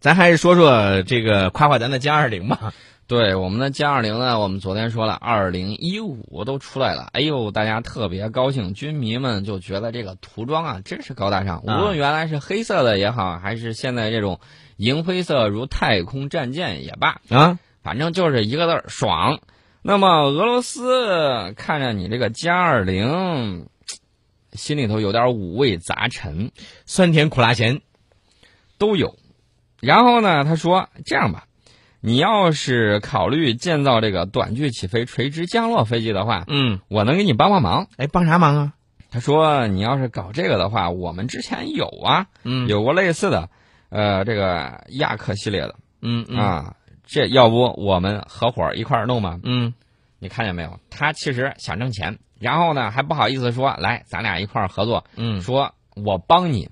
咱还是说说这个夸夸咱的歼二零吧。对我们的歼二零呢，我们昨天说了，二零一五都出来了，哎呦，大家特别高兴，军迷们就觉得这个涂装啊真是高大上，无论原来是黑色的也好，还是现在这种银灰色如太空战舰也罢啊，反正就是一个字儿爽。那么俄罗斯看着你这个歼二零，心里头有点五味杂陈，酸甜苦辣咸都有。然后呢，他说这样吧。你要是考虑建造这个短距起飞、垂直降落飞机的话，嗯，我能给你帮帮忙。哎，帮啥忙啊？他说，你要是搞这个的话，我们之前有啊，嗯，有过类似的，呃，这个亚克系列的，嗯啊，这要不我们合伙一块儿弄吧？嗯，你看见没有？他其实想挣钱，然后呢还不好意思说，来，咱俩一块儿合作，嗯，说我帮你。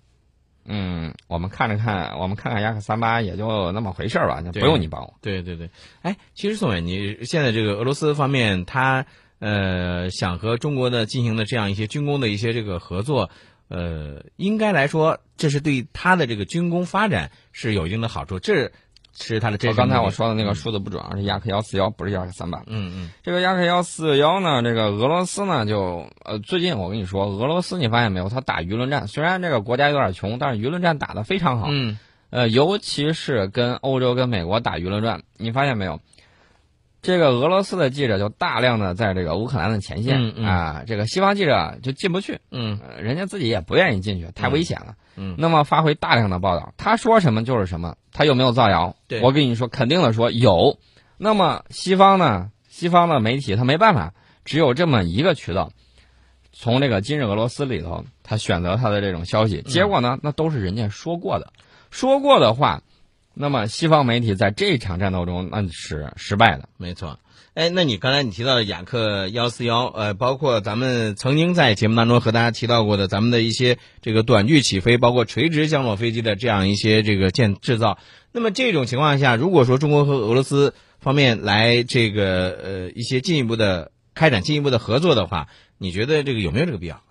嗯，我们看着看，我们看看雅克三八也就那么回事儿吧，就不用你帮我。对对对，哎，其实宋伟，你现在这个俄罗斯方面，他呃想和中国的进行的这样一些军工的一些这个合作，呃，应该来说，这是对他的这个军工发展是有一定的好处。这是它的这。刚才我说的那个数字不准啊，是雅克幺四幺，不是雅克三百。嗯嗯，这个雅克幺四幺呢，这个俄罗斯呢，就呃，最近我跟你说，俄罗斯你发现没有，他打舆论战，虽然这个国家有点穷，但是舆论战打得非常好。嗯，呃，尤其是跟欧洲、跟美国打舆论战，你发现没有？这个俄罗斯的记者就大量的在这个乌克兰的前线啊，这个西方记者就进不去，嗯，人家自己也不愿意进去，太危险了，嗯，那么发挥大量的报道，他说什么就是什么，他有没有造谣？对，我跟你说，肯定的说有。那么西方呢？西方的媒体他没办法，只有这么一个渠道，从这个今日俄罗斯里头，他选择他的这种消息，结果呢，那都是人家说过的，说过的话。那么，西方媒体在这场战斗中那是失败的，没错。哎，那你刚才你提到的雅克幺四幺，呃，包括咱们曾经在节目当中和大家提到过的咱们的一些这个短距起飞，包括垂直降落飞机的这样一些这个建制造。那么这种情况下，如果说中国和俄罗斯方面来这个呃一些进一步的开展进一步的合作的话，你觉得这个有没有这个必要？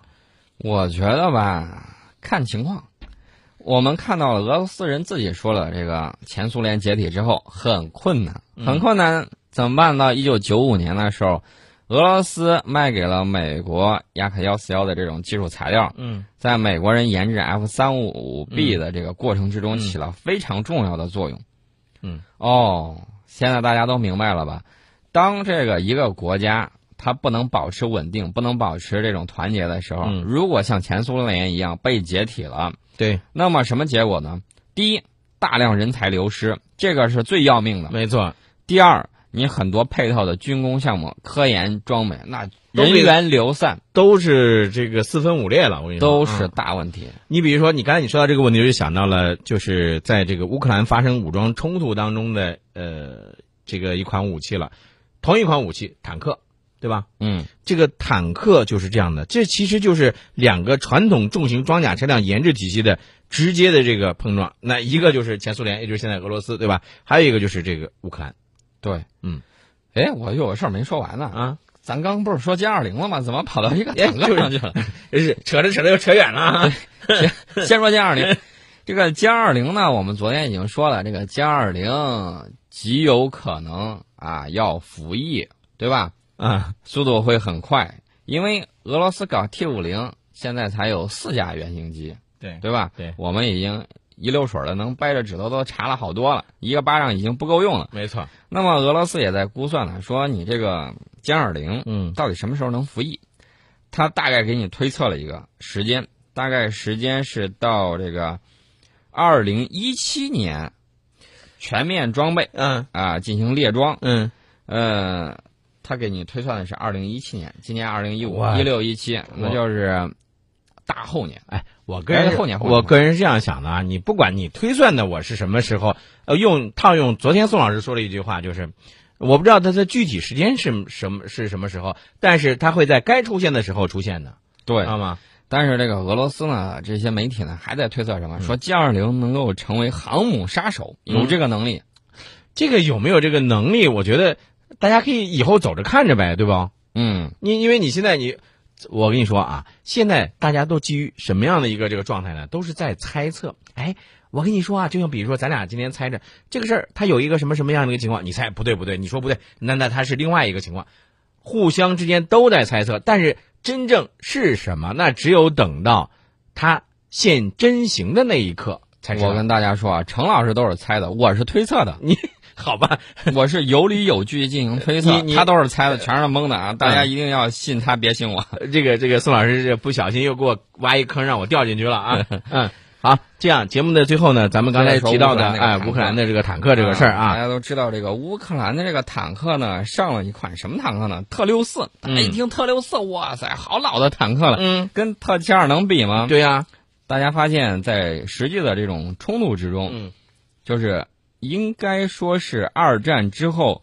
我觉得吧，看情况。我们看到了俄罗斯人自己说了，这个前苏联解体之后很困难，很困难，怎么办到一九九五年的时候，俄罗斯卖给了美国雅克幺四幺的这种技术材料，嗯，在美国人研制 F 三五五 B 的这个过程之中起了非常重要的作用。嗯，哦，现在大家都明白了吧？当这个一个国家它不能保持稳定，不能保持这种团结的时候，如果像前苏联一样被解体了。对，那么什么结果呢？第一，大量人才流失，这个是最要命的。没错。第二，你很多配套的军工项目、科研装备，那人员流散都是这个四分五裂了。我跟你说，都是大问题。你比如说，你刚才你说到这个问题，就想到了，就是在这个乌克兰发生武装冲突当中的呃这个一款武器了，同一款武器，坦克。对吧？嗯，这个坦克就是这样的，这其实就是两个传统重型装甲车辆研制体系的直接的这个碰撞。那一个就是前苏联，也就是现在俄罗斯，对吧？还有一个就是这个乌克兰。对，嗯，哎，我有个事儿没说完呢啊，咱刚不是说歼二零了吗？怎么跑到一个坦克上去了？是扯着扯着又扯远了。先先说歼二零，这个歼二零呢，我们昨天已经说了，这个歼二零极有可能啊要服役，对吧？啊，速度会很快，因为俄罗斯搞 T 五零现在才有四架原型机，对对吧？对，我们已经一溜水的能掰着指头都查了好多了，一个巴掌已经不够用了。没错。那么俄罗斯也在估算了，说你这个歼二零，嗯，到底什么时候能服役？他大概给你推测了一个时间，大概时间是到这个二零一七年全面装备，嗯啊，进行列装，嗯呃。他给你推算的是二零一七年，今年二零一五一六一七，那就是大后年。哎，我个人后年，我个人是这样想的啊，你不管你推算的我是什么时候，呃，用套用昨天宋老师说了一句话，就是我不知道它的具体时间是什么是什么时候，但是它会在该出现的时候出现的，对，知道吗？但是这个俄罗斯呢，这些媒体呢还在推测什么？说歼二零能够成为航母杀手，有这个能力。这个有没有这个能力？我觉得。大家可以以后走着看着呗，对吧？嗯，因因为你现在你，我跟你说啊，现在大家都基于什么样的一个这个状态呢？都是在猜测。哎，我跟你说啊，就像比如说咱俩今天猜着这个事儿，它有一个什么什么样的一个情况，你猜不对不对，你说不对，那那它是另外一个情况，互相之间都在猜测，但是真正是什么，那只有等到它现真形的那一刻才知道。我跟大家说啊，程老师都是猜的，我是推测的。你 好吧，我是有理有据进行推测他都是猜的，全是蒙的啊！大家一定要信他，别信我。这个这个宋老师这不小心又给我挖一坑，让我掉进去了啊！嗯，好，这样节目的最后呢，咱们刚才提到的哎，乌克兰的这个坦克这个事儿啊，大家都知道这个乌克兰的这个坦克呢，上了一款什么坦克呢？特六四。大家一听特六四，哇塞，好老的坦克了，嗯，跟特七二能比吗？对呀，大家发现，在实际的这种冲突之中，嗯，就是应该说是二战之后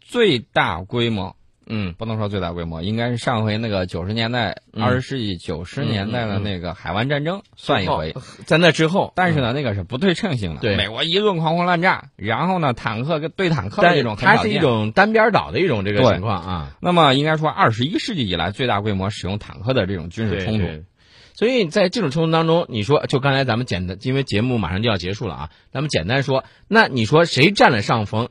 最大规模。嗯，不能说最大规模，应该是上回那个九十年代、嗯二十世纪九十年代的那个海湾战争算一回。在那之后，但是呢，那个是不对称性的。对美国一顿狂轰滥炸，然后呢，坦克跟对坦克的这种很它是一种单边倒的一种这个情况啊。那么应该说，二十一世纪以来最大规模使用坦克的这种军事冲突。对所以在这种冲突当中，你说就刚才咱们简单，因为节目马上就要结束了啊，咱们简单说，那你说谁占了上风？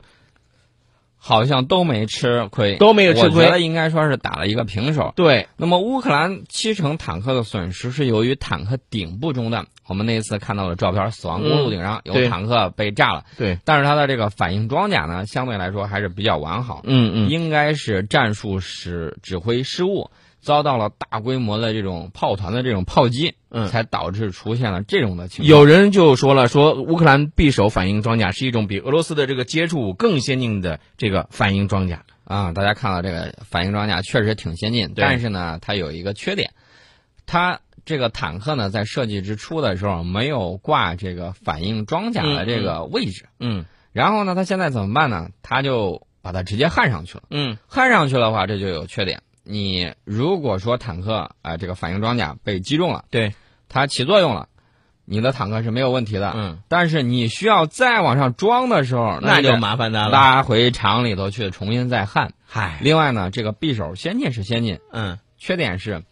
好像都没吃亏，都没有吃亏我觉得应该说是打了一个平手。对，那么乌克兰七成坦克的损失是由于坦克顶部中弹。我们那一次看到的照片，死亡公路顶上有坦克被炸了，对，但是它的这个反应装甲呢，相对来说还是比较完好。嗯嗯，应该是战术使指挥失误，遭到了大规模的这种炮团的这种炮击，嗯才导致出现了这种的情况。有人就说了，说乌克兰匕首反应装甲是一种比俄罗斯的这个接触更先进的这个反应装甲。啊，大家看到这个反应装甲确实挺先进，对但是呢，它有一个缺点，它这个坦克呢在设计之初的时候没有挂这个反应装甲的这个位置，嗯然后呢，它现在怎么办呢？它就把它直接焊上去了。嗯焊上去的话，这就有缺点。你如果说坦克啊、这个反应装甲被击中了，对，它起作用了，你的坦克是没有问题的。嗯，但是你需要再往上装的时候，那就麻烦大了。拉回厂里头去重新再焊。嗨，另外呢，这个匕首先进是先进，嗯缺点是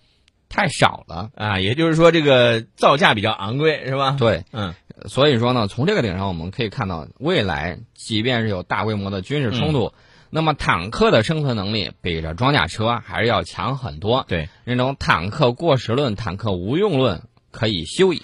太少了。啊，也就是说这个造价比较昂贵，是吧？对，嗯所以说呢，从这个点上我们可以看到，未来即便是有大规模的军事冲突，那么坦克的生存能力比着装甲车还是要强很多。对，那种坦克过时论、坦克无用论可以休矣。